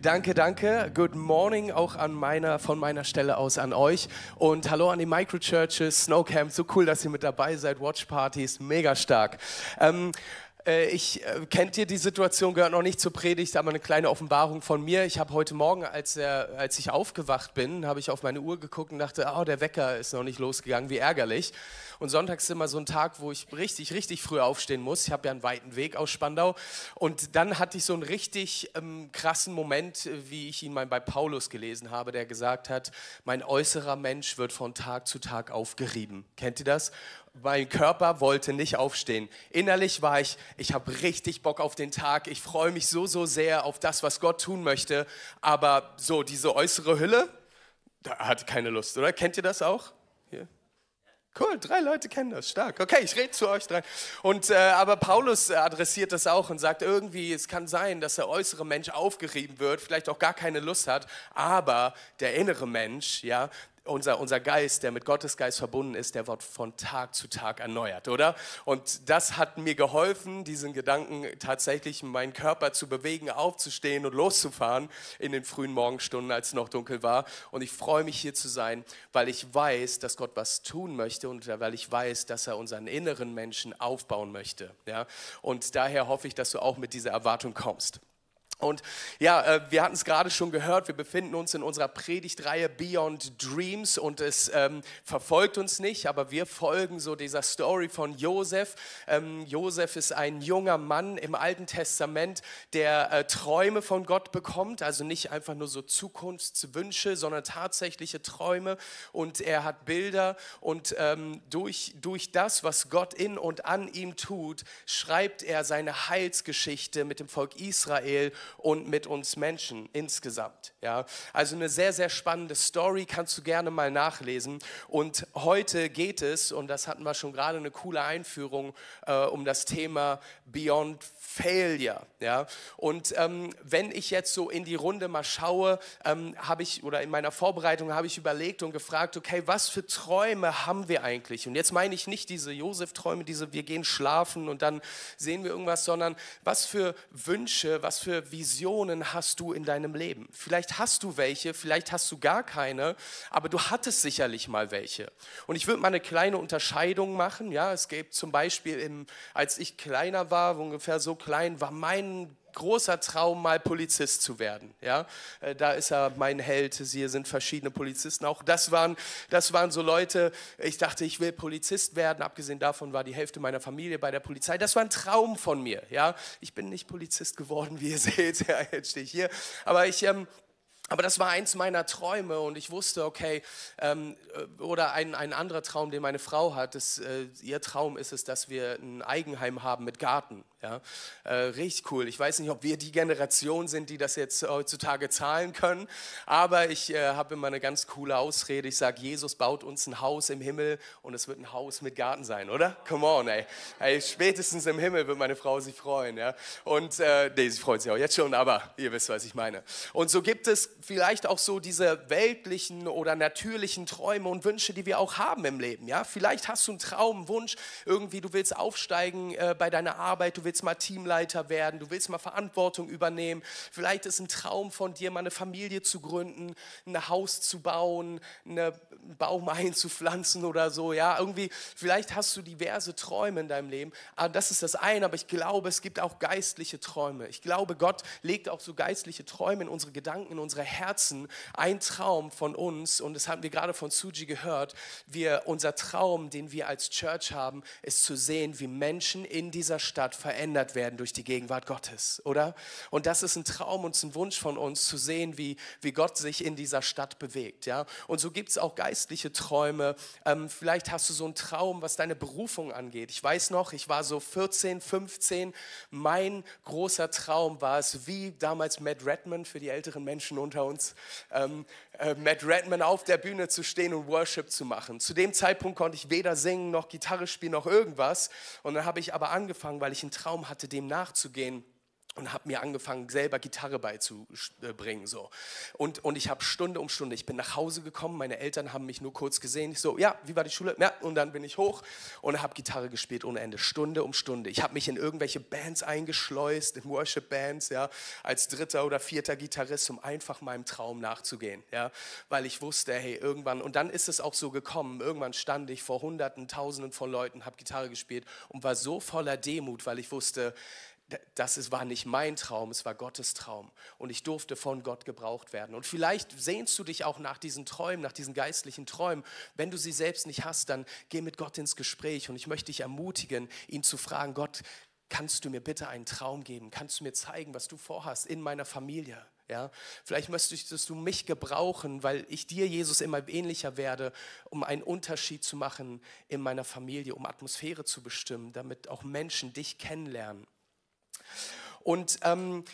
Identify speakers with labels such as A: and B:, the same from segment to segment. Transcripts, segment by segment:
A: Danke, danke. Good morning auch an meiner, von meiner Stelle aus an euch. Und hallo an die Microchurches, Snowcamp. So cool, dass ihr mit dabei seid. Watchpartys, mega stark. Ähm, äh, ich äh, kennt ihr die Situation, gehört noch nicht zur Predigt, aber eine kleine Offenbarung von mir. Ich habe heute Morgen, als, er, als ich aufgewacht bin, habe ich auf meine Uhr geguckt und dachte, oh, der Wecker ist noch nicht losgegangen, wie ärgerlich. Und sonntags ist immer so ein Tag, wo ich richtig, richtig früh aufstehen muss. Ich habe ja einen weiten Weg aus Spandau. Und dann hatte ich so einen richtig ähm, krassen Moment, wie ich ihn mal bei Paulus gelesen habe, der gesagt hat, mein äußerer Mensch wird von Tag zu Tag aufgerieben. Kennt ihr das? Mein Körper wollte nicht aufstehen. Innerlich war ich, ich habe richtig Bock auf den Tag. Ich freue mich so, so sehr auf das, was Gott tun möchte. Aber so, diese äußere Hülle, da hat keine Lust, oder? Kennt ihr das auch? Hier? Cool, drei Leute kennen das, stark. Okay, ich rede zu euch drei. Und, äh, aber Paulus adressiert das auch und sagt irgendwie, es kann sein, dass der äußere Mensch aufgerieben wird, vielleicht auch gar keine Lust hat, aber der innere Mensch, ja, unser, unser Geist, der mit Gottes Geist verbunden ist, der wird von Tag zu Tag erneuert, oder? Und das hat mir geholfen, diesen Gedanken tatsächlich meinen Körper zu bewegen, aufzustehen und loszufahren in den frühen Morgenstunden, als es noch dunkel war. Und ich freue mich hier zu sein, weil ich weiß, dass Gott was tun möchte und weil ich weiß, dass er unseren inneren Menschen aufbauen möchte. Ja? Und daher hoffe ich, dass du auch mit dieser Erwartung kommst. Und ja, äh, wir hatten es gerade schon gehört, wir befinden uns in unserer Predigtreihe Beyond Dreams und es ähm, verfolgt uns nicht, aber wir folgen so dieser Story von Josef. Ähm, Josef ist ein junger Mann im Alten Testament, der äh, Träume von Gott bekommt, also nicht einfach nur so Zukunftswünsche, sondern tatsächliche Träume und er hat Bilder und ähm, durch, durch das, was Gott in und an ihm tut, schreibt er seine Heilsgeschichte mit dem Volk Israel und mit uns Menschen insgesamt. Ja? Also eine sehr, sehr spannende Story, kannst du gerne mal nachlesen. Und heute geht es, und das hatten wir schon gerade eine coole Einführung, äh, um das Thema Beyond Failure. Ja? Und ähm, wenn ich jetzt so in die Runde mal schaue, ähm, habe ich, oder in meiner Vorbereitung habe ich überlegt und gefragt, okay, was für Träume haben wir eigentlich? Und jetzt meine ich nicht diese Josef-Träume, diese wir gehen schlafen und dann sehen wir irgendwas, sondern was für Wünsche, was für Visionen hast du in deinem Leben? Vielleicht hast du welche, vielleicht hast du gar keine, aber du hattest sicherlich mal welche. Und ich würde mal eine kleine Unterscheidung machen. Ja, es gibt zum Beispiel, im, als ich kleiner war, ungefähr so klein, war mein großer Traum, mal Polizist zu werden. Ja? Äh, da ist er mein Held. Hier sind verschiedene Polizisten. Auch das waren, das waren so Leute, ich dachte, ich will Polizist werden. Abgesehen davon war die Hälfte meiner Familie bei der Polizei. Das war ein Traum von mir. Ja? Ich bin nicht Polizist geworden, wie ihr seht. Ja, jetzt stehe ich hier. Aber ich... Ähm, aber das war eins meiner Träume und ich wusste, okay, ähm, äh, oder ein, ein anderer Traum, den meine Frau hat, ist, äh, ihr Traum ist es, dass wir ein Eigenheim haben mit Garten. Ja, äh, richtig cool. Ich weiß nicht, ob wir die Generation sind, die das jetzt heutzutage zahlen können, aber ich äh, habe immer eine ganz coole Ausrede. Ich sage, Jesus baut uns ein Haus im Himmel und es wird ein Haus mit Garten sein, oder? Come on, ey. ey spätestens im Himmel wird meine Frau sich freuen. Ja? Und, äh, nee, sie freut sich auch jetzt schon, aber ihr wisst, was ich meine. Und so gibt es vielleicht auch so diese weltlichen oder natürlichen Träume und Wünsche, die wir auch haben im Leben. Ja? Vielleicht hast du einen Traum, Wunsch, irgendwie du willst aufsteigen äh, bei deiner Arbeit, du willst mal Teamleiter werden, du willst mal Verantwortung übernehmen. Vielleicht ist ein Traum von dir, mal eine Familie zu gründen, ein Haus zu bauen, einen Baum einzupflanzen oder so. Ja, irgendwie, vielleicht hast du diverse Träume in deinem Leben. Aber das ist das eine, aber ich glaube, es gibt auch geistliche Träume. Ich glaube, Gott legt auch so geistliche Träume in unsere Gedanken, in unsere Herzen. Ein Traum von uns, und das haben wir gerade von Suji gehört, wir, unser Traum, den wir als Church haben, ist zu sehen, wie Menschen in dieser Stadt verändern verändert werden durch die Gegenwart Gottes, oder? Und das ist ein Traum und ein Wunsch von uns, zu sehen, wie, wie Gott sich in dieser Stadt bewegt, ja? Und so gibt es auch geistliche Träume. Ähm, vielleicht hast du so einen Traum, was deine Berufung angeht. Ich weiß noch, ich war so 14, 15. Mein großer Traum war es, wie damals Matt Redman für die älteren Menschen unter uns, ähm, äh, Matt Redman auf der Bühne zu stehen und Worship zu machen. Zu dem Zeitpunkt konnte ich weder singen noch Gitarre spielen noch irgendwas. Und dann habe ich aber angefangen, weil ich einen Traum hatte, dem nachzugehen und habe mir angefangen, selber Gitarre beizubringen. So. Und, und ich habe Stunde um Stunde, ich bin nach Hause gekommen, meine Eltern haben mich nur kurz gesehen. Ich so, ja, wie war die Schule? Ja, und dann bin ich hoch und habe Gitarre gespielt ohne Ende, Stunde um Stunde. Ich habe mich in irgendwelche Bands eingeschleust, in Worship-Bands, ja, als dritter oder vierter Gitarrist, um einfach meinem Traum nachzugehen, ja, weil ich wusste, hey, irgendwann, und dann ist es auch so gekommen, irgendwann stand ich vor Hunderten, Tausenden von Leuten, habe Gitarre gespielt und war so voller Demut, weil ich wusste, das war nicht mein Traum, es war Gottes Traum. Und ich durfte von Gott gebraucht werden. Und vielleicht sehnst du dich auch nach diesen Träumen, nach diesen geistlichen Träumen. Wenn du sie selbst nicht hast, dann geh mit Gott ins Gespräch. Und ich möchte dich ermutigen, ihn zu fragen, Gott, kannst du mir bitte einen Traum geben? Kannst du mir zeigen, was du vorhast in meiner Familie? Ja, vielleicht möchtest du mich gebrauchen, weil ich dir, Jesus, immer ähnlicher werde, um einen Unterschied zu machen in meiner Familie, um Atmosphäre zu bestimmen, damit auch Menschen dich kennenlernen. Und ähm,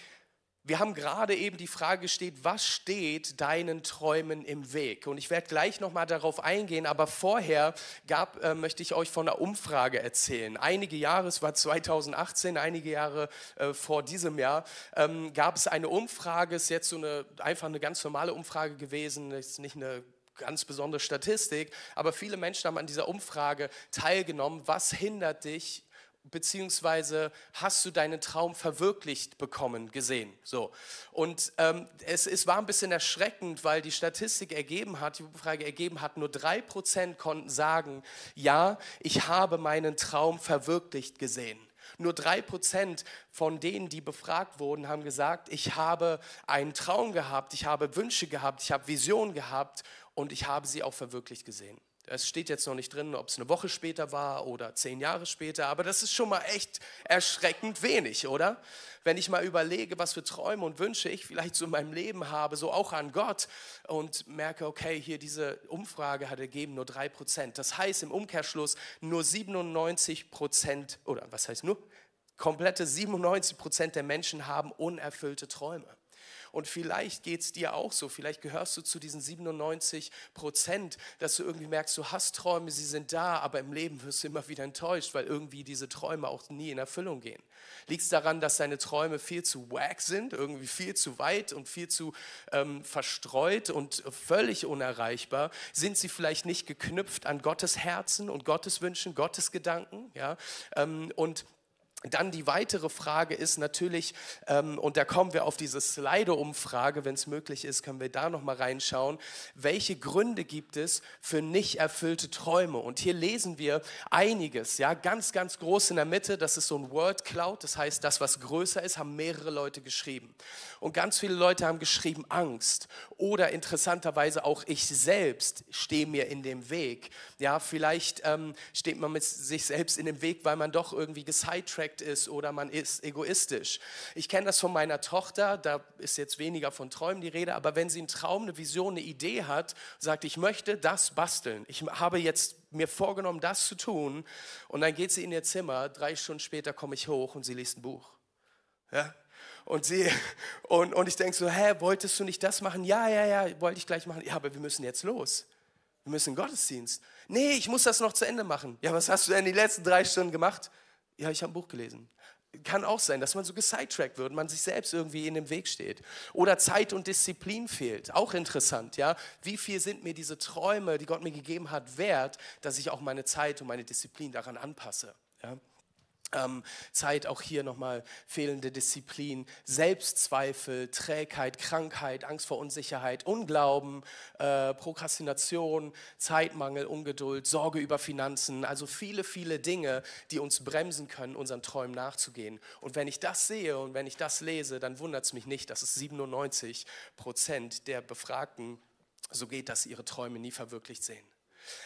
A: wir haben gerade eben die Frage gestellt, was steht deinen Träumen im Weg? Und ich werde gleich nochmal darauf eingehen, aber vorher gab, äh, möchte ich euch von einer Umfrage erzählen. Einige Jahre, es war 2018, einige Jahre äh, vor diesem Jahr, ähm, gab es eine Umfrage, ist jetzt so eine, einfach eine ganz normale Umfrage gewesen, ist nicht eine ganz besondere Statistik, aber viele Menschen haben an dieser Umfrage teilgenommen. Was hindert dich beziehungsweise hast du deinen Traum verwirklicht bekommen, gesehen. So. Und ähm, es, es war ein bisschen erschreckend, weil die Statistik ergeben hat, die Umfrage ergeben hat, nur drei Prozent konnten sagen, ja, ich habe meinen Traum verwirklicht gesehen. Nur drei Prozent von denen, die befragt wurden, haben gesagt, ich habe einen Traum gehabt, ich habe Wünsche gehabt, ich habe Visionen gehabt und ich habe sie auch verwirklicht gesehen. Es steht jetzt noch nicht drin, ob es eine Woche später war oder zehn Jahre später, aber das ist schon mal echt erschreckend wenig, oder? Wenn ich mal überlege, was für Träume und Wünsche ich vielleicht so in meinem Leben habe, so auch an Gott und merke, okay, hier diese Umfrage hat ergeben nur drei Prozent. Das heißt im Umkehrschluss nur 97 Prozent, oder was heißt nur? Komplette 97 Prozent der Menschen haben unerfüllte Träume. Und vielleicht geht es dir auch so, vielleicht gehörst du zu diesen 97 Prozent, dass du irgendwie merkst, du hast Träume, sie sind da, aber im Leben wirst du immer wieder enttäuscht, weil irgendwie diese Träume auch nie in Erfüllung gehen. Liegt es daran, dass deine Träume viel zu wack sind, irgendwie viel zu weit und viel zu ähm, verstreut und völlig unerreichbar? Sind sie vielleicht nicht geknüpft an Gottes Herzen und Gottes Wünschen, Gottes Gedanken? Ja? Ähm, und dann die weitere Frage ist natürlich, ähm, und da kommen wir auf diese Slido-Umfrage, wenn es möglich ist, können wir da nochmal reinschauen, welche Gründe gibt es für nicht erfüllte Träume? Und hier lesen wir einiges, ja, ganz, ganz groß in der Mitte, das ist so ein Word Cloud, das heißt, das, was größer ist, haben mehrere Leute geschrieben. Und ganz viele Leute haben geschrieben Angst oder interessanterweise auch ich selbst stehe mir in dem Weg. Ja, vielleicht ähm, steht man mit sich selbst in dem Weg, weil man doch irgendwie gesidetrackt perfekt ist oder man ist egoistisch. Ich kenne das von meiner Tochter, da ist jetzt weniger von Träumen die Rede, aber wenn sie einen Traum, eine Vision, eine Idee hat, sagt, ich möchte das basteln, ich habe jetzt mir vorgenommen, das zu tun und dann geht sie in ihr Zimmer, drei Stunden später komme ich hoch und sie liest ein Buch. Ja? Und, sie, und, und ich denke so, hä, wolltest du nicht das machen? Ja, ja, ja, wollte ich gleich machen. Ja, aber wir müssen jetzt los. Wir müssen Gottesdienst. Nee, ich muss das noch zu Ende machen. Ja, was hast du denn die letzten drei Stunden gemacht? Ja, ich habe ein Buch gelesen. Kann auch sein, dass man so gesidetrackt wird, man sich selbst irgendwie in den Weg steht. Oder Zeit und Disziplin fehlt. Auch interessant, ja. Wie viel sind mir diese Träume, die Gott mir gegeben hat, wert, dass ich auch meine Zeit und meine Disziplin daran anpasse? Ja? Ähm, Zeit, auch hier nochmal fehlende Disziplin, Selbstzweifel, Trägheit, Krankheit, Angst vor Unsicherheit, Unglauben, äh, Prokrastination, Zeitmangel, Ungeduld, Sorge über Finanzen, also viele, viele Dinge, die uns bremsen können, unseren Träumen nachzugehen. Und wenn ich das sehe und wenn ich das lese, dann wundert es mich nicht, dass es 97 Prozent der Befragten so geht, dass sie ihre Träume nie verwirklicht sehen.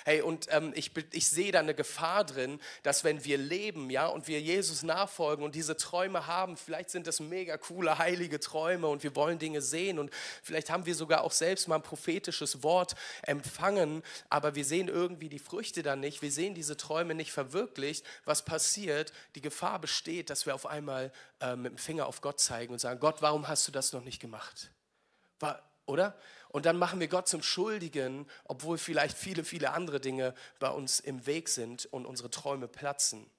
A: Hey, und ähm, ich, ich sehe da eine Gefahr drin, dass wenn wir leben, ja, und wir Jesus nachfolgen und diese Träume haben, vielleicht sind das mega coole, heilige Träume und wir wollen Dinge sehen und vielleicht haben wir sogar auch selbst mal ein prophetisches Wort empfangen, aber wir sehen irgendwie die Früchte dann nicht, wir sehen diese Träume nicht verwirklicht. Was passiert? Die Gefahr besteht, dass wir auf einmal äh, mit dem Finger auf Gott zeigen und sagen, Gott, warum hast du das noch nicht gemacht? War, oder? Und dann machen wir Gott zum Schuldigen, obwohl vielleicht viele, viele andere Dinge bei uns im Weg sind und unsere Träume platzen.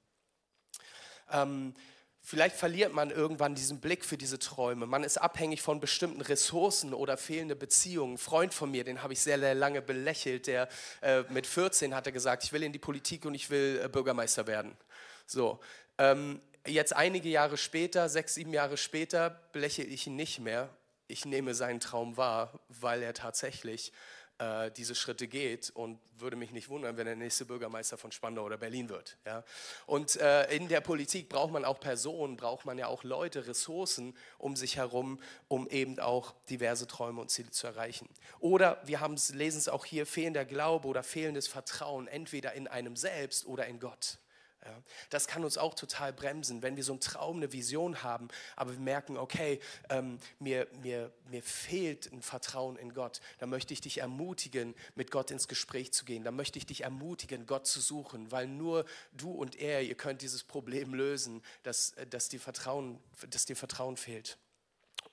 A: Ähm, Vielleicht verliert man irgendwann diesen Blick für diese Träume. Man ist abhängig von bestimmten Ressourcen oder fehlende Beziehungen. Ein Freund von mir, den habe ich sehr, sehr lange belächelt, der äh, mit 14 hat er gesagt, ich will in die Politik und ich will äh, Bürgermeister werden. So, ähm, jetzt einige Jahre später, sechs, sieben Jahre später, belächle ich ihn nicht mehr. Ich nehme seinen Traum wahr, weil er tatsächlich äh, diese Schritte geht und würde mich nicht wundern, wenn der nächste Bürgermeister von Spandau oder Berlin wird. Ja? Und äh, in der Politik braucht man auch Personen, braucht man ja auch Leute, Ressourcen um sich herum, um eben auch diverse Träume und Ziele zu erreichen. Oder wir lesen es auch hier, fehlender Glaube oder fehlendes Vertrauen, entweder in einem selbst oder in Gott. Ja, das kann uns auch total bremsen, wenn wir so einen Traum, eine Vision haben, aber wir merken, okay, ähm, mir, mir, mir fehlt ein Vertrauen in Gott. Dann möchte ich dich ermutigen, mit Gott ins Gespräch zu gehen. Dann möchte ich dich ermutigen, Gott zu suchen, weil nur du und er, ihr könnt dieses Problem lösen, dass, dass, dir, Vertrauen, dass dir Vertrauen fehlt.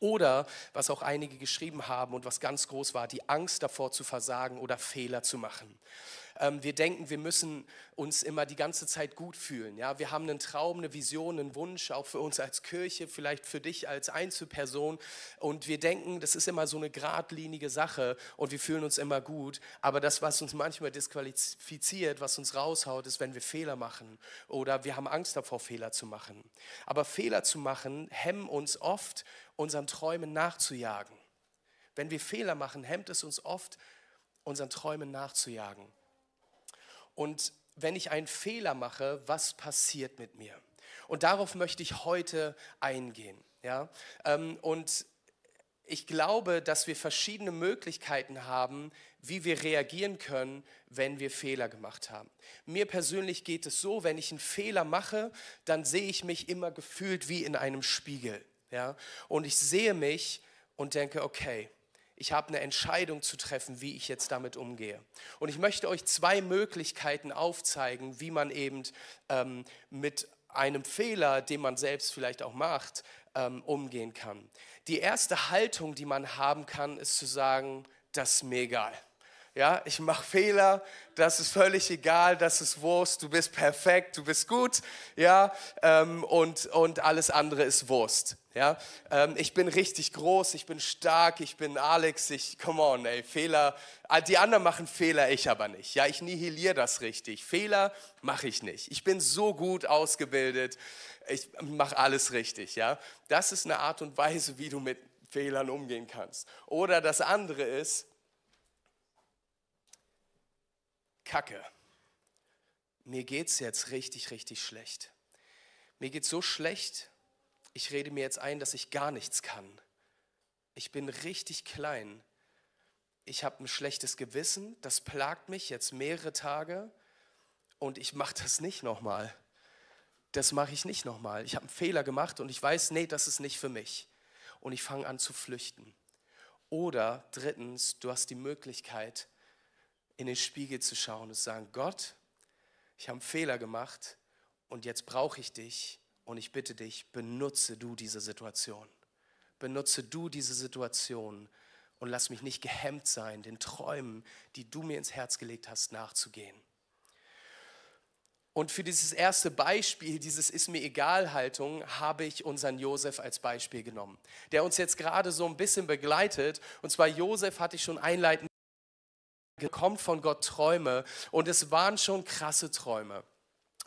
A: Oder, was auch einige geschrieben haben und was ganz groß war, die Angst davor zu versagen oder Fehler zu machen. Ähm, wir denken, wir müssen uns immer die ganze Zeit gut fühlen. Ja? Wir haben einen Traum, eine Vision, einen Wunsch, auch für uns als Kirche, vielleicht für dich als Einzelperson. Und wir denken, das ist immer so eine geradlinige Sache und wir fühlen uns immer gut. Aber das, was uns manchmal disqualifiziert, was uns raushaut, ist, wenn wir Fehler machen oder wir haben Angst davor, Fehler zu machen. Aber Fehler zu machen hemmen uns oft, unseren Träumen nachzujagen. Wenn wir Fehler machen, hemmt es uns oft, unseren Träumen nachzujagen. Und wenn ich einen Fehler mache, was passiert mit mir? Und darauf möchte ich heute eingehen. Ja? Ähm, und ich glaube, dass wir verschiedene Möglichkeiten haben, wie wir reagieren können, wenn wir Fehler gemacht haben. Mir persönlich geht es so, wenn ich einen Fehler mache, dann sehe ich mich immer gefühlt wie in einem Spiegel. Ja? Und ich sehe mich und denke, okay, ich habe eine Entscheidung zu treffen, wie ich jetzt damit umgehe. Und ich möchte euch zwei Möglichkeiten aufzeigen, wie man eben ähm, mit einem Fehler, den man selbst vielleicht auch macht, ähm, umgehen kann. Die erste Haltung, die man haben kann, ist zu sagen, das ist mir egal. Ja, ich mache Fehler, das ist völlig egal, das ist Wurst, du bist perfekt, du bist gut, ja, ähm, und, und alles andere ist Wurst. Ja, ähm, ich bin richtig groß, ich bin stark, ich bin Alex, ich, come on, ey, Fehler, ah, die anderen machen Fehler, ich aber nicht. Ja, ich nihiliere das richtig. Fehler mache ich nicht. Ich bin so gut ausgebildet, ich mache alles richtig. Ja, das ist eine Art und Weise, wie du mit Fehlern umgehen kannst. Oder das andere ist, Kacke, mir geht es jetzt richtig, richtig schlecht. Mir geht so schlecht, ich rede mir jetzt ein, dass ich gar nichts kann. Ich bin richtig klein. Ich habe ein schlechtes Gewissen, das plagt mich jetzt mehrere Tage und ich mache das nicht nochmal. Das mache ich nicht nochmal. Ich habe einen Fehler gemacht und ich weiß, nee, das ist nicht für mich. Und ich fange an zu flüchten. Oder drittens, du hast die Möglichkeit, in den Spiegel zu schauen und zu sagen, Gott, ich habe einen Fehler gemacht und jetzt brauche ich dich und ich bitte dich, benutze du diese Situation. Benutze du diese Situation und lass mich nicht gehemmt sein, den Träumen, die du mir ins Herz gelegt hast, nachzugehen. Und für dieses erste Beispiel, dieses Ist mir egal Haltung, habe ich unseren Josef als Beispiel genommen, der uns jetzt gerade so ein bisschen begleitet. Und zwar Josef hatte ich schon einleitend kommt von Gott Träume und es waren schon krasse Träume.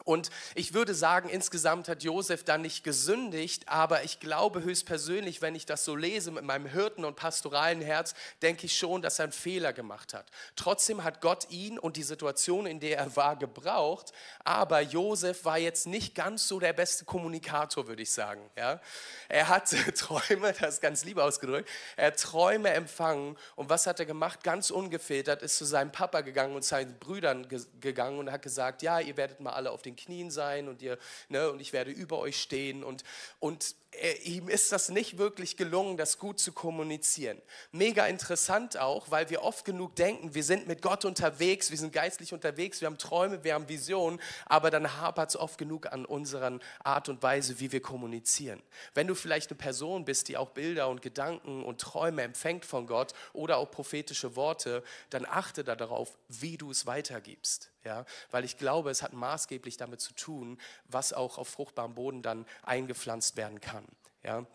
A: Und ich würde sagen, insgesamt hat Josef da nicht gesündigt, aber ich glaube höchstpersönlich, wenn ich das so lese mit meinem Hirten und pastoralen Herz, denke ich schon, dass er einen Fehler gemacht hat. Trotzdem hat Gott ihn und die Situation, in der er war, gebraucht, aber Josef war jetzt nicht ganz so der beste Kommunikator, würde ich sagen. Ja? Er hat Träume, das ist ganz lieb ausgedrückt, er hat Träume empfangen und was hat er gemacht? Ganz ungefiltert ist zu seinem Papa gegangen und seinen Brüdern gegangen und hat gesagt, ja, ihr werdet mal alle auf den Knien sein und, ihr, ne, und ich werde über euch stehen. Und, und ihm ist das nicht wirklich gelungen, das gut zu kommunizieren. Mega interessant auch, weil wir oft genug denken, wir sind mit Gott unterwegs, wir sind geistlich unterwegs, wir haben Träume, wir haben Visionen, aber dann hapert es oft genug an unserer Art und Weise, wie wir kommunizieren. Wenn du vielleicht eine Person bist, die auch Bilder und Gedanken und Träume empfängt von Gott oder auch prophetische Worte, dann achte darauf, wie du es weitergibst. Ja, weil ich glaube, es hat maßgeblich damit zu tun, was auch auf fruchtbarem Boden dann eingepflanzt werden kann. Ja.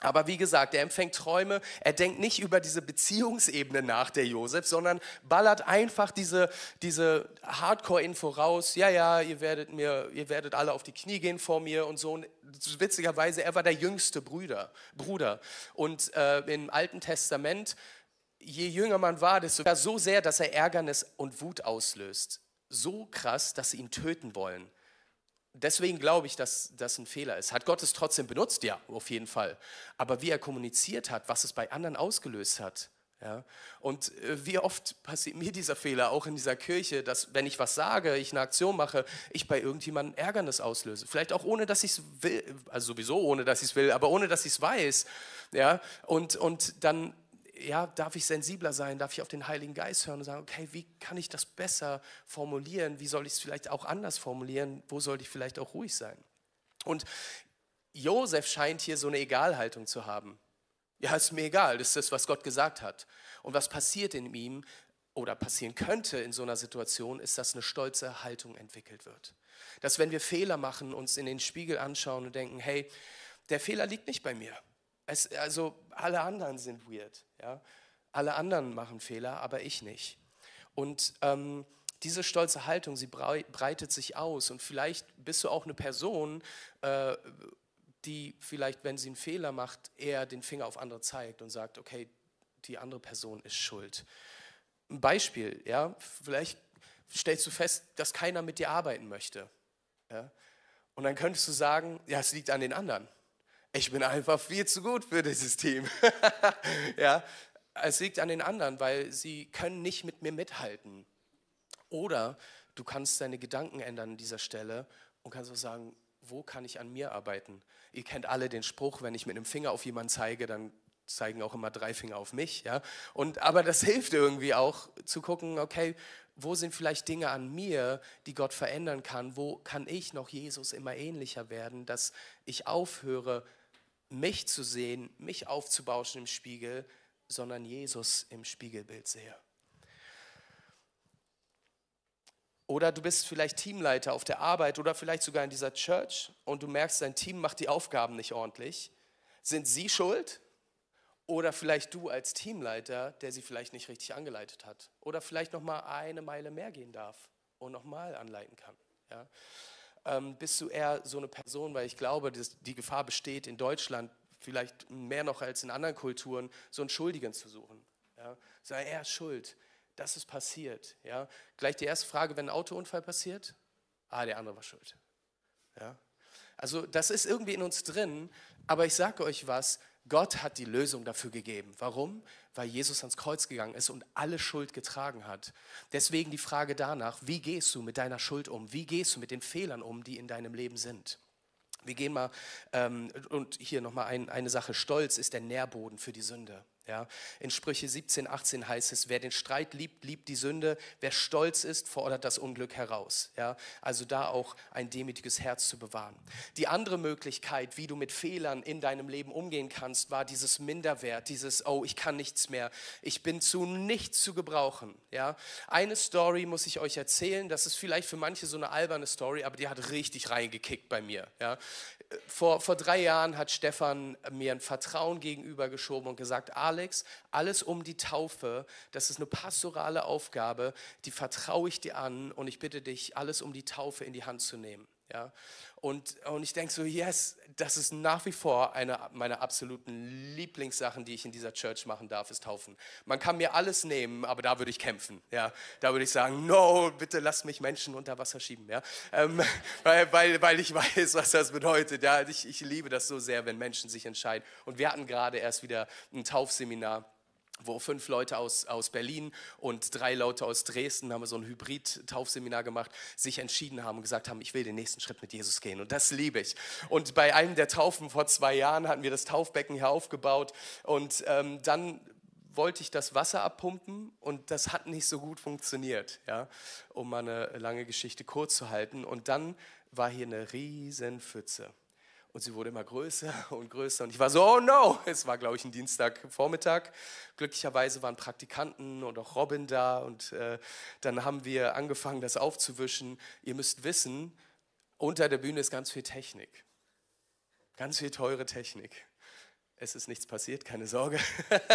A: Aber wie gesagt, er empfängt Träume, er denkt nicht über diese Beziehungsebene nach, der Josef, sondern ballert einfach diese, diese Hardcore-Info raus. Ja, ja, ihr werdet, mir, ihr werdet alle auf die Knie gehen vor mir und so. Und witzigerweise, er war der jüngste Bruder. Bruder. Und äh, im Alten Testament, je jünger man war, desto so sehr, dass er Ärgernis und Wut auslöst so krass, dass sie ihn töten wollen. Deswegen glaube ich, dass das ein Fehler ist. Hat Gott es trotzdem benutzt? Ja, auf jeden Fall. Aber wie er kommuniziert hat, was es bei anderen ausgelöst hat. Ja? Und äh, wie oft passiert mir dieser Fehler auch in dieser Kirche, dass wenn ich was sage, ich eine Aktion mache, ich bei irgendjemandem Ärgernis auslöse. Vielleicht auch ohne, dass ich es will, also sowieso ohne, dass ich es will, aber ohne, dass ich es weiß. Ja? Und, und dann ja, darf ich sensibler sein, darf ich auf den Heiligen Geist hören und sagen, okay, wie kann ich das besser formulieren? Wie soll ich es vielleicht auch anders formulieren? Wo sollte ich vielleicht auch ruhig sein? Und Josef scheint hier so eine Egalhaltung zu haben. Ja, ist mir egal, das ist das, was Gott gesagt hat. Und was passiert in ihm oder passieren könnte in so einer Situation, ist, dass eine stolze Haltung entwickelt wird. Dass wenn wir Fehler machen, uns in den Spiegel anschauen und denken, hey, der Fehler liegt nicht bei mir. Es, also alle anderen sind weird. Ja? Alle anderen machen Fehler, aber ich nicht. Und ähm, diese stolze Haltung, sie breitet sich aus. Und vielleicht bist du auch eine Person, äh, die vielleicht, wenn sie einen Fehler macht, eher den Finger auf andere zeigt und sagt, okay, die andere Person ist schuld. Ein Beispiel, ja, vielleicht stellst du fest, dass keiner mit dir arbeiten möchte. Ja? Und dann könntest du sagen, ja, es liegt an den anderen ich bin einfach viel zu gut für dieses Team. ja, es liegt an den anderen, weil sie können nicht mit mir mithalten. Oder du kannst deine Gedanken ändern an dieser Stelle und kannst auch sagen, wo kann ich an mir arbeiten? Ihr kennt alle den Spruch, wenn ich mit einem Finger auf jemanden zeige, dann zeigen auch immer drei Finger auf mich. Ja? Und, aber das hilft irgendwie auch zu gucken, okay, wo sind vielleicht Dinge an mir, die Gott verändern kann? Wo kann ich noch Jesus immer ähnlicher werden, dass ich aufhöre, mich zu sehen, mich aufzubauschen im Spiegel, sondern Jesus im Spiegelbild sehe. Oder du bist vielleicht Teamleiter auf der Arbeit oder vielleicht sogar in dieser Church und du merkst, dein Team macht die Aufgaben nicht ordentlich. Sind sie schuld? Oder vielleicht du als Teamleiter, der sie vielleicht nicht richtig angeleitet hat. Oder vielleicht noch mal eine Meile mehr gehen darf und noch mal anleiten kann. Ja? Ähm, bist du eher so eine Person, weil ich glaube, dass die Gefahr besteht in Deutschland, vielleicht mehr noch als in anderen Kulturen, so einen Schuldigen zu suchen. Ja? Sei er schuld, das ist passiert. Ja? Gleich die erste Frage, wenn ein Autounfall passiert, ah, der andere war schuld. Ja? Also das ist irgendwie in uns drin, aber ich sage euch was, Gott hat die Lösung dafür gegeben. Warum? Weil Jesus ans Kreuz gegangen ist und alle Schuld getragen hat. Deswegen die Frage danach, wie gehst du mit deiner Schuld um? Wie gehst du mit den Fehlern um, die in deinem Leben sind? Wir gehen mal, ähm, und hier nochmal ein, eine Sache, Stolz ist der Nährboden für die Sünde. Ja, in Sprüche 17, 18 heißt es, wer den Streit liebt, liebt die Sünde, wer stolz ist, fordert das Unglück heraus. Ja, also da auch ein demütiges Herz zu bewahren. Die andere Möglichkeit, wie du mit Fehlern in deinem Leben umgehen kannst, war dieses Minderwert, dieses, oh, ich kann nichts mehr, ich bin zu nichts zu gebrauchen. Ja, eine Story muss ich euch erzählen, das ist vielleicht für manche so eine alberne Story, aber die hat richtig reingekickt bei mir. Ja, vor, vor drei Jahren hat Stefan mir ein Vertrauen gegenüber geschoben und gesagt, Alex, alles um die Taufe, das ist eine pastorale Aufgabe, die vertraue ich dir an und ich bitte dich, alles um die Taufe in die Hand zu nehmen. Ja? Und, und ich denke so, yes, das ist nach wie vor eine meiner absoluten Lieblingssachen, die ich in dieser Church machen darf, ist taufen. Man kann mir alles nehmen, aber da würde ich kämpfen. Ja? Da würde ich sagen, no, bitte lass mich Menschen unter Wasser schieben. Ja? Ähm, weil, weil, weil ich weiß, was das bedeutet. Ja? Ich, ich liebe das so sehr, wenn Menschen sich entscheiden. Und wir hatten gerade erst wieder ein Taufseminar wo fünf Leute aus, aus Berlin und drei Leute aus Dresden, haben wir so ein Hybrid-Taufseminar gemacht, sich entschieden haben und gesagt haben, ich will den nächsten Schritt mit Jesus gehen. Und das liebe ich. Und bei einem der Taufen vor zwei Jahren hatten wir das Taufbecken hier aufgebaut und ähm, dann wollte ich das Wasser abpumpen und das hat nicht so gut funktioniert, ja, um mal eine lange Geschichte kurz zu halten. Und dann war hier eine riesen Pfütze. Und sie wurde immer größer und größer. Und ich war so, oh no! Es war, glaube ich, ein Dienstagvormittag. Glücklicherweise waren Praktikanten und auch Robin da. Und äh, dann haben wir angefangen, das aufzuwischen. Ihr müsst wissen, unter der Bühne ist ganz viel Technik. Ganz viel teure Technik. Es ist nichts passiert, keine Sorge.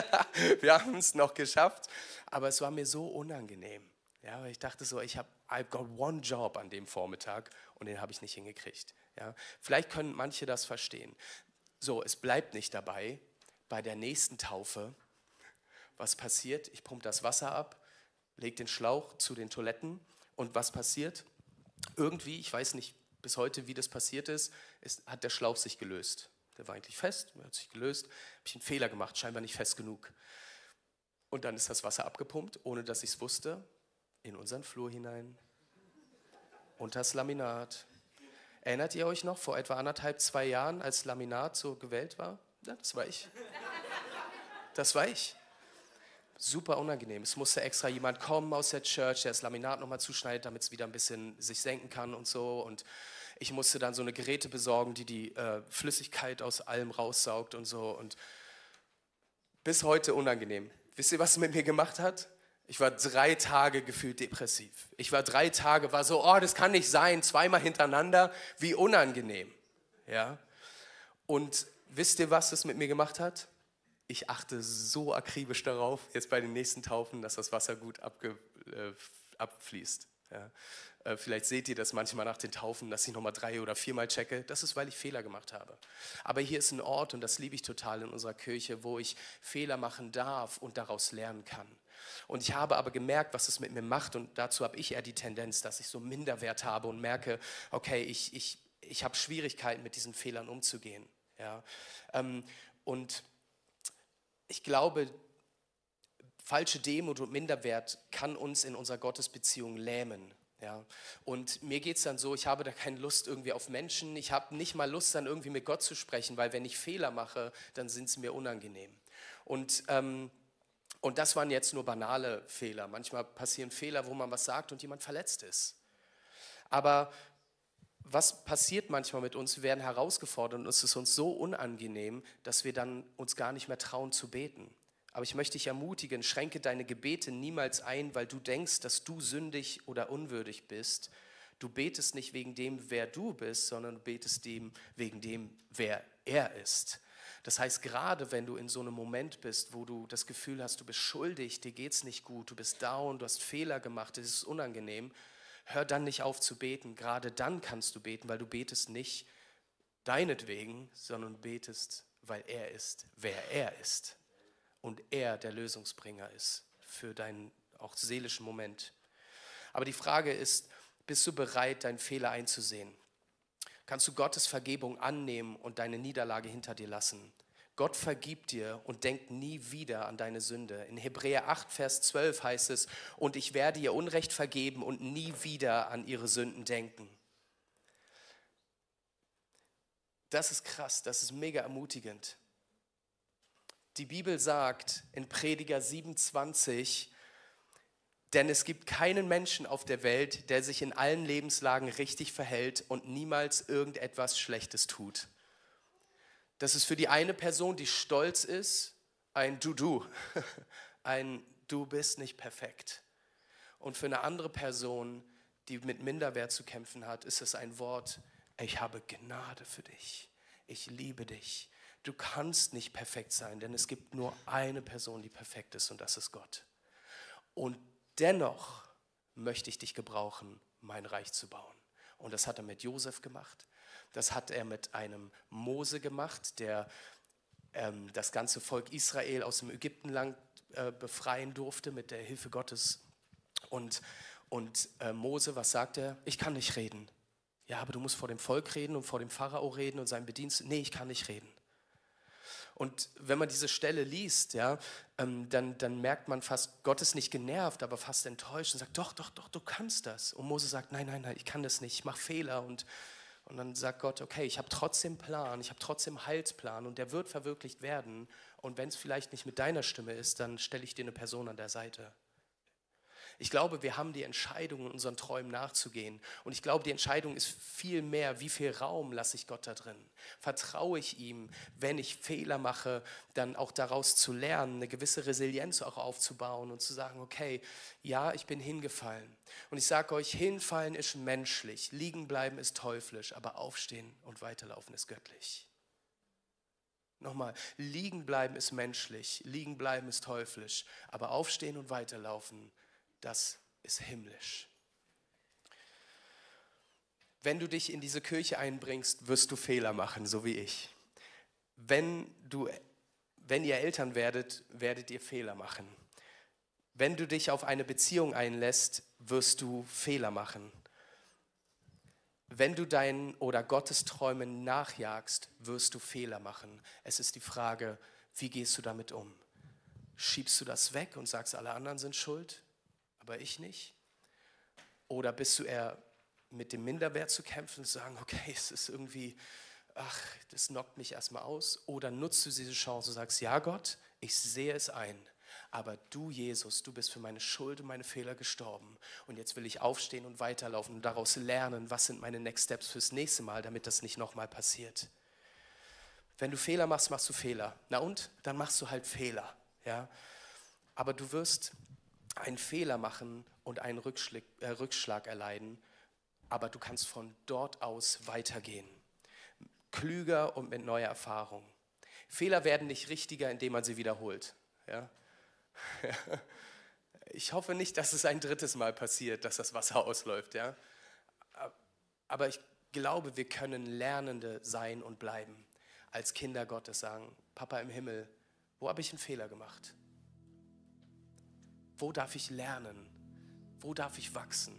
A: wir haben es noch geschafft. Aber es war mir so unangenehm. Ja, ich dachte so, ich habe, I've got one job an dem Vormittag und den habe ich nicht hingekriegt. Ja, vielleicht können manche das verstehen. So, es bleibt nicht dabei. Bei der nächsten Taufe, was passiert? Ich pumpe das Wasser ab, lege den Schlauch zu den Toiletten und was passiert? Irgendwie, ich weiß nicht bis heute, wie das passiert ist, ist hat der Schlauch sich gelöst. Der war eigentlich fest, hat sich gelöst. Habe ich einen Fehler gemacht, scheinbar nicht fest genug. Und dann ist das Wasser abgepumpt, ohne dass ich es wusste in unseren Flur hinein, unter das Laminat. Erinnert ihr euch noch vor etwa anderthalb, zwei Jahren, als Laminat so gewählt war? Ja, das war ich. Das war ich. Super unangenehm. Es musste extra jemand kommen aus der Church, der das Laminat nochmal zuschneidet, damit es wieder ein bisschen sich senken kann und so. Und ich musste dann so eine Geräte besorgen, die die äh, Flüssigkeit aus allem raussaugt und so. Und bis heute unangenehm. Wisst ihr, was es mit mir gemacht hat? Ich war drei Tage gefühlt depressiv. Ich war drei Tage, war so, oh, das kann nicht sein, zweimal hintereinander, wie unangenehm. Ja? Und wisst ihr, was das mit mir gemacht hat? Ich achte so akribisch darauf, jetzt bei den nächsten Taufen, dass das Wasser gut abge, äh, abfließt. Ja? Äh, vielleicht seht ihr das manchmal nach den Taufen, dass ich nochmal drei oder viermal checke. Das ist, weil ich Fehler gemacht habe. Aber hier ist ein Ort, und das liebe ich total in unserer Kirche, wo ich Fehler machen darf und daraus lernen kann. Und ich habe aber gemerkt, was es mit mir macht. Und dazu habe ich eher die Tendenz, dass ich so Minderwert habe und merke, okay, ich, ich, ich habe Schwierigkeiten, mit diesen Fehlern umzugehen. Ja? Ähm, und ich glaube, falsche Demut und Minderwert kann uns in unserer Gottesbeziehung lähmen. Ja, und mir geht es dann so, ich habe da keine Lust irgendwie auf Menschen, ich habe nicht mal Lust dann irgendwie mit Gott zu sprechen, weil wenn ich Fehler mache, dann sind sie mir unangenehm. Und ähm, und das waren jetzt nur banale Fehler. Manchmal passieren Fehler, wo man was sagt und jemand verletzt ist. Aber was passiert manchmal mit uns? Wir werden herausgefordert und es ist uns so unangenehm, dass wir dann uns gar nicht mehr trauen zu beten. Aber ich möchte dich ermutigen, schränke deine Gebete niemals ein, weil du denkst, dass du sündig oder unwürdig bist. Du betest nicht wegen dem, wer du bist, sondern du betest dem wegen dem, wer er ist. Das heißt, gerade wenn du in so einem Moment bist, wo du das Gefühl hast, du bist schuldig, dir geht es nicht gut, du bist down, du hast Fehler gemacht, es ist unangenehm, hör dann nicht auf zu beten. Gerade dann kannst du beten, weil du betest nicht deinetwegen, sondern betest, weil er ist, wer er ist. Und er der Lösungsbringer ist für deinen auch seelischen Moment. Aber die Frage ist, bist du bereit, deinen Fehler einzusehen? Kannst du Gottes Vergebung annehmen und deine Niederlage hinter dir lassen. Gott vergibt dir und denkt nie wieder an deine Sünde. In Hebräer 8, Vers 12 heißt es, und ich werde ihr Unrecht vergeben und nie wieder an ihre Sünden denken. Das ist krass, das ist mega ermutigend. Die Bibel sagt in Prediger 27, denn es gibt keinen Menschen auf der Welt, der sich in allen Lebenslagen richtig verhält und niemals irgendetwas Schlechtes tut. Das ist für die eine Person, die stolz ist, ein Du-Du, ein Du bist nicht perfekt. Und für eine andere Person, die mit Minderwert zu kämpfen hat, ist es ein Wort, ich habe Gnade für dich, ich liebe dich. Du kannst nicht perfekt sein, denn es gibt nur eine Person, die perfekt ist und das ist Gott. Und dennoch möchte ich dich gebrauchen, mein Reich zu bauen. Und das hat er mit Josef gemacht. Das hat er mit einem Mose gemacht, der ähm, das ganze Volk Israel aus dem Ägyptenland äh, befreien durfte mit der Hilfe Gottes. Und, und äh, Mose, was sagt er? Ich kann nicht reden. Ja, aber du musst vor dem Volk reden und vor dem Pharao reden und seinem Bediensteten. Nee, ich kann nicht reden. Und wenn man diese Stelle liest, ja, ähm, dann, dann merkt man fast, Gott ist nicht genervt, aber fast enttäuscht und sagt, doch, doch, doch, du kannst das. Und Mose sagt, nein, nein, nein, ich kann das nicht, ich mache Fehler. Und, und dann sagt Gott, okay, ich habe trotzdem Plan, ich habe trotzdem Heilsplan und der wird verwirklicht werden. Und wenn es vielleicht nicht mit deiner Stimme ist, dann stelle ich dir eine Person an der Seite. Ich glaube, wir haben die Entscheidung, unseren Träumen nachzugehen. Und ich glaube, die Entscheidung ist viel mehr, wie viel Raum lasse ich Gott da drin? Vertraue ich ihm, wenn ich Fehler mache, dann auch daraus zu lernen, eine gewisse Resilienz auch aufzubauen und zu sagen, okay, ja, ich bin hingefallen. Und ich sage euch, hinfallen ist menschlich, liegen bleiben ist teuflisch, aber aufstehen und weiterlaufen ist göttlich. Nochmal, liegen bleiben ist menschlich, liegen bleiben ist teuflisch, aber aufstehen und weiterlaufen das ist himmlisch. Wenn du dich in diese Kirche einbringst, wirst du Fehler machen, so wie ich. Wenn, du, wenn ihr Eltern werdet, werdet ihr Fehler machen. Wenn du dich auf eine Beziehung einlässt, wirst du Fehler machen. Wenn du deinen oder Gottes Träumen nachjagst, wirst du Fehler machen. Es ist die Frage, wie gehst du damit um? Schiebst du das weg und sagst, alle anderen sind schuld? Aber ich nicht? Oder bist du eher mit dem Minderwert zu kämpfen und zu sagen, okay, es ist irgendwie, ach, das knockt mich erstmal aus? Oder nutzt du diese Chance und sagst, ja Gott, ich sehe es ein, aber du, Jesus, du bist für meine Schuld und meine Fehler gestorben. Und jetzt will ich aufstehen und weiterlaufen und daraus lernen, was sind meine Next Steps fürs nächste Mal, damit das nicht nochmal passiert. Wenn du Fehler machst, machst du Fehler. Na und? Dann machst du halt Fehler. Ja? Aber du wirst einen Fehler machen und einen Rückschlag, äh, Rückschlag erleiden, aber du kannst von dort aus weitergehen. Klüger und mit neuer Erfahrung. Fehler werden nicht richtiger, indem man sie wiederholt. Ja? Ich hoffe nicht, dass es ein drittes Mal passiert, dass das Wasser ausläuft. Ja? Aber ich glaube, wir können Lernende sein und bleiben. Als Kinder Gottes sagen, Papa im Himmel, wo habe ich einen Fehler gemacht? Wo darf ich lernen? Wo darf ich wachsen?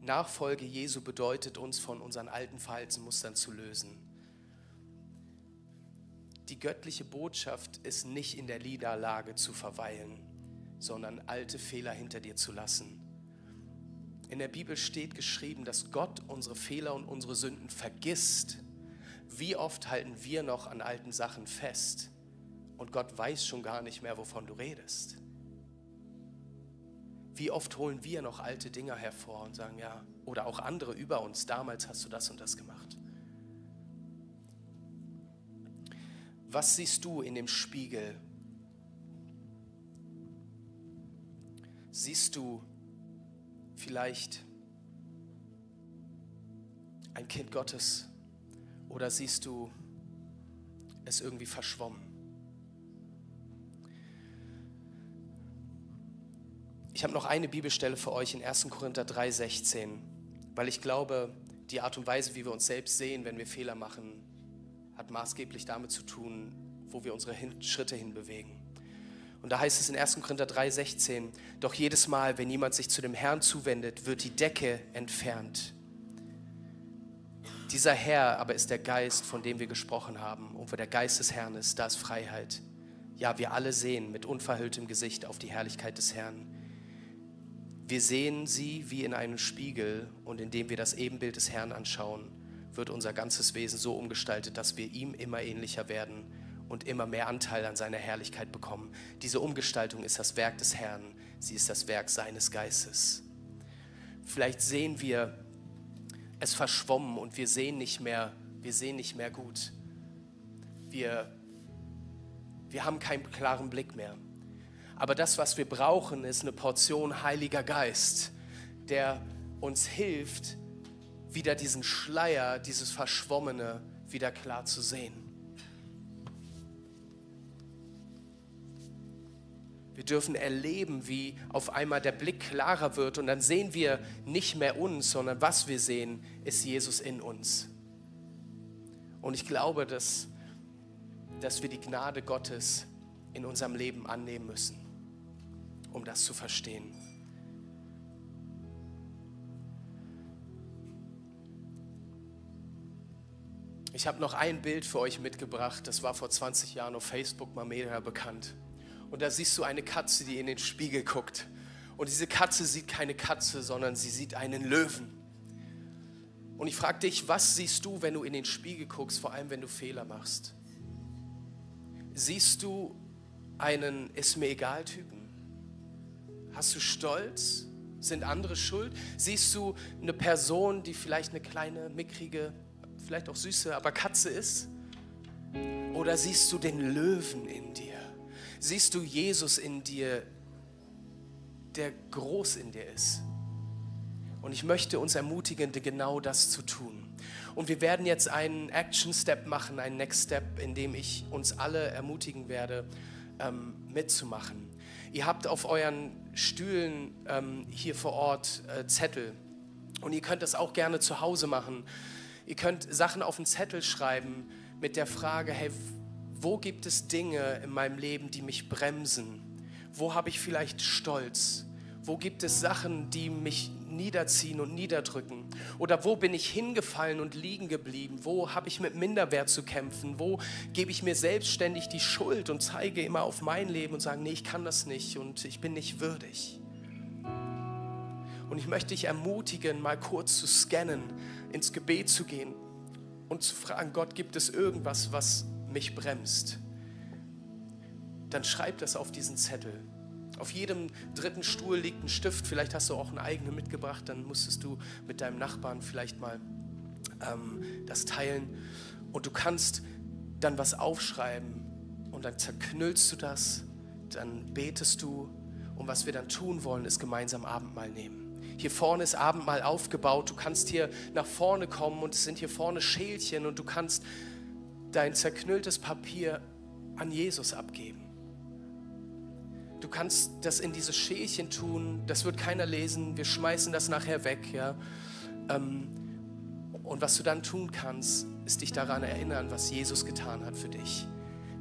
A: Nachfolge Jesu bedeutet uns von unseren alten Verhaltensmustern zu lösen. Die göttliche Botschaft ist nicht in der Niederlage zu verweilen, sondern alte Fehler hinter dir zu lassen. In der Bibel steht geschrieben, dass Gott unsere Fehler und unsere Sünden vergisst. Wie oft halten wir noch an alten Sachen fest und Gott weiß schon gar nicht mehr, wovon du redest? Wie oft holen wir noch alte Dinge hervor und sagen, ja, oder auch andere über uns, damals hast du das und das gemacht. Was siehst du in dem Spiegel? Siehst du vielleicht ein Kind Gottes oder siehst du es irgendwie verschwommen? Ich habe noch eine Bibelstelle für euch in 1. Korinther 3,16, weil ich glaube, die Art und Weise, wie wir uns selbst sehen, wenn wir Fehler machen, hat maßgeblich damit zu tun, wo wir unsere Schritte hinbewegen. Und da heißt es in 1. Korinther 3,16, doch jedes Mal, wenn jemand sich zu dem Herrn zuwendet, wird die Decke entfernt. Dieser Herr aber ist der Geist, von dem wir gesprochen haben. Und wo der Geist des Herrn ist, da ist Freiheit. Ja, wir alle sehen mit unverhülltem Gesicht auf die Herrlichkeit des Herrn. Wir sehen sie wie in einem Spiegel und indem wir das Ebenbild des Herrn anschauen, wird unser ganzes Wesen so umgestaltet, dass wir ihm immer ähnlicher werden und immer mehr Anteil an seiner Herrlichkeit bekommen. Diese Umgestaltung ist das Werk des Herrn, sie ist das Werk seines Geistes. Vielleicht sehen wir es verschwommen und wir sehen nicht mehr, wir sehen nicht mehr gut. Wir, wir haben keinen klaren Blick mehr. Aber das, was wir brauchen, ist eine Portion Heiliger Geist, der uns hilft, wieder diesen Schleier, dieses Verschwommene wieder klar zu sehen. Wir dürfen erleben, wie auf einmal der Blick klarer wird und dann sehen wir nicht mehr uns, sondern was wir sehen, ist Jesus in uns. Und ich glaube, dass, dass wir die Gnade Gottes in unserem Leben annehmen müssen um das zu verstehen. Ich habe noch ein Bild für euch mitgebracht, das war vor 20 Jahren auf Facebook mal mega bekannt. Und da siehst du eine Katze, die in den Spiegel guckt. Und diese Katze sieht keine Katze, sondern sie sieht einen Löwen. Und ich frage dich, was siehst du, wenn du in den Spiegel guckst, vor allem wenn du Fehler machst? Siehst du einen Ist mir egal Typen? Hast du Stolz? Sind andere schuld? Siehst du eine Person, die vielleicht eine kleine, mickrige, vielleicht auch süße, aber Katze ist? Oder siehst du den Löwen in dir? Siehst du Jesus in dir, der groß in dir ist? Und ich möchte uns ermutigen, genau das zu tun. Und wir werden jetzt einen Action Step machen, einen Next Step, in dem ich uns alle ermutigen werde, ähm, mitzumachen. Ihr habt auf euren Stühlen ähm, hier vor Ort äh, Zettel und ihr könnt das auch gerne zu Hause machen. Ihr könnt Sachen auf einen Zettel schreiben mit der Frage, hey, wo gibt es Dinge in meinem Leben, die mich bremsen? Wo habe ich vielleicht Stolz? Wo gibt es Sachen, die mich niederziehen und niederdrücken? Oder wo bin ich hingefallen und liegen geblieben? Wo habe ich mit Minderwert zu kämpfen? Wo gebe ich mir selbstständig die Schuld und zeige immer auf mein Leben und sage, nee, ich kann das nicht und ich bin nicht würdig? Und ich möchte dich ermutigen, mal kurz zu scannen, ins Gebet zu gehen und zu fragen, Gott, gibt es irgendwas, was mich bremst? Dann schreib das auf diesen Zettel auf jedem dritten Stuhl liegt ein Stift. Vielleicht hast du auch einen eigenen mitgebracht. Dann musstest du mit deinem Nachbarn vielleicht mal ähm, das teilen. Und du kannst dann was aufschreiben und dann zerknüllst du das. Dann betest du. Und was wir dann tun wollen, ist gemeinsam Abendmahl nehmen. Hier vorne ist Abendmahl aufgebaut. Du kannst hier nach vorne kommen und es sind hier vorne Schälchen und du kannst dein zerknülltes Papier an Jesus abgeben. Du kannst das in diese Schälchen tun, das wird keiner lesen, wir schmeißen das nachher weg. Ja? Ähm, und was du dann tun kannst, ist dich daran erinnern, was Jesus getan hat für dich.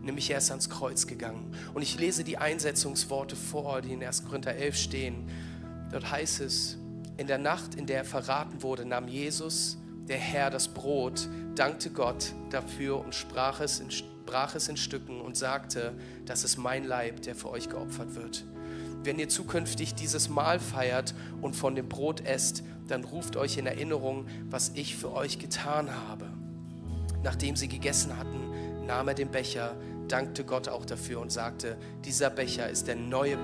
A: Nämlich er ist ans Kreuz gegangen. Und ich lese die Einsetzungsworte vor, die in 1. Korinther 11 stehen. Dort heißt es, in der Nacht, in der er verraten wurde, nahm Jesus, der Herr, das Brot, dankte Gott dafür und sprach es in brach es in Stücken und sagte, das ist mein Leib, der für euch geopfert wird. Wenn ihr zukünftig dieses Mahl feiert und von dem Brot esst, dann ruft euch in Erinnerung, was ich für euch getan habe. Nachdem sie gegessen hatten, nahm er den Becher, dankte Gott auch dafür und sagte, dieser Becher ist der neue,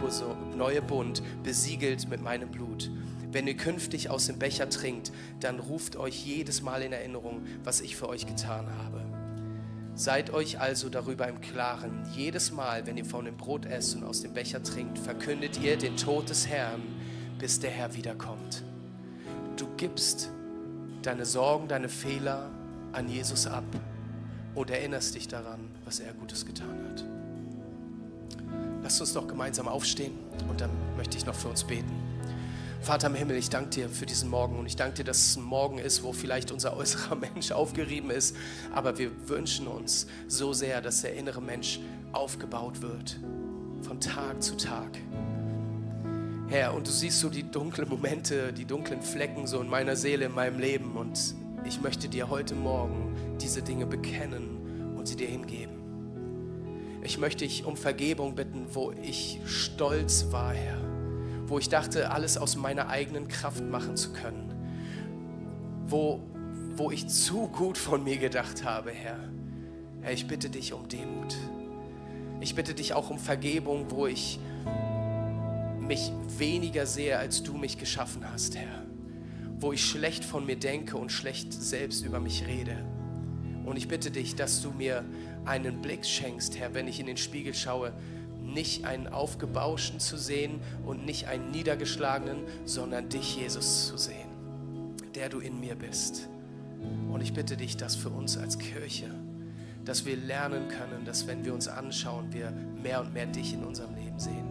A: neue Bund, besiegelt mit meinem Blut. Wenn ihr künftig aus dem Becher trinkt, dann ruft euch jedes Mal in Erinnerung, was ich für euch getan habe. Seid euch also darüber im Klaren, jedes Mal, wenn ihr von dem Brot esst und aus dem Becher trinkt, verkündet ihr den Tod des Herrn, bis der Herr wiederkommt. Du gibst deine Sorgen, deine Fehler an Jesus ab und erinnerst dich daran, was er Gutes getan hat. Lasst uns doch gemeinsam aufstehen und dann möchte ich noch für uns beten. Vater im Himmel, ich danke dir für diesen Morgen und ich danke dir, dass es ein Morgen ist, wo vielleicht unser äußerer Mensch aufgerieben ist, aber wir wünschen uns so sehr, dass der innere Mensch aufgebaut wird, von Tag zu Tag. Herr, und du siehst so die dunklen Momente, die dunklen Flecken so in meiner Seele, in meinem Leben und ich möchte dir heute Morgen diese Dinge bekennen und sie dir hingeben. Ich möchte dich um Vergebung bitten, wo ich stolz war, Herr wo ich dachte, alles aus meiner eigenen Kraft machen zu können, wo, wo ich zu gut von mir gedacht habe, Herr. Herr, ich bitte dich um Demut. Ich bitte dich auch um Vergebung, wo ich mich weniger sehe, als du mich geschaffen hast, Herr. Wo ich schlecht von mir denke und schlecht selbst über mich rede. Und ich bitte dich, dass du mir einen Blick schenkst, Herr, wenn ich in den Spiegel schaue, nicht einen aufgebauschten zu sehen und nicht einen niedergeschlagenen, sondern dich, Jesus, zu sehen, der du in mir bist. Und ich bitte dich, dass für uns als Kirche, dass wir lernen können, dass wenn wir uns anschauen, wir mehr und mehr dich in unserem Leben sehen.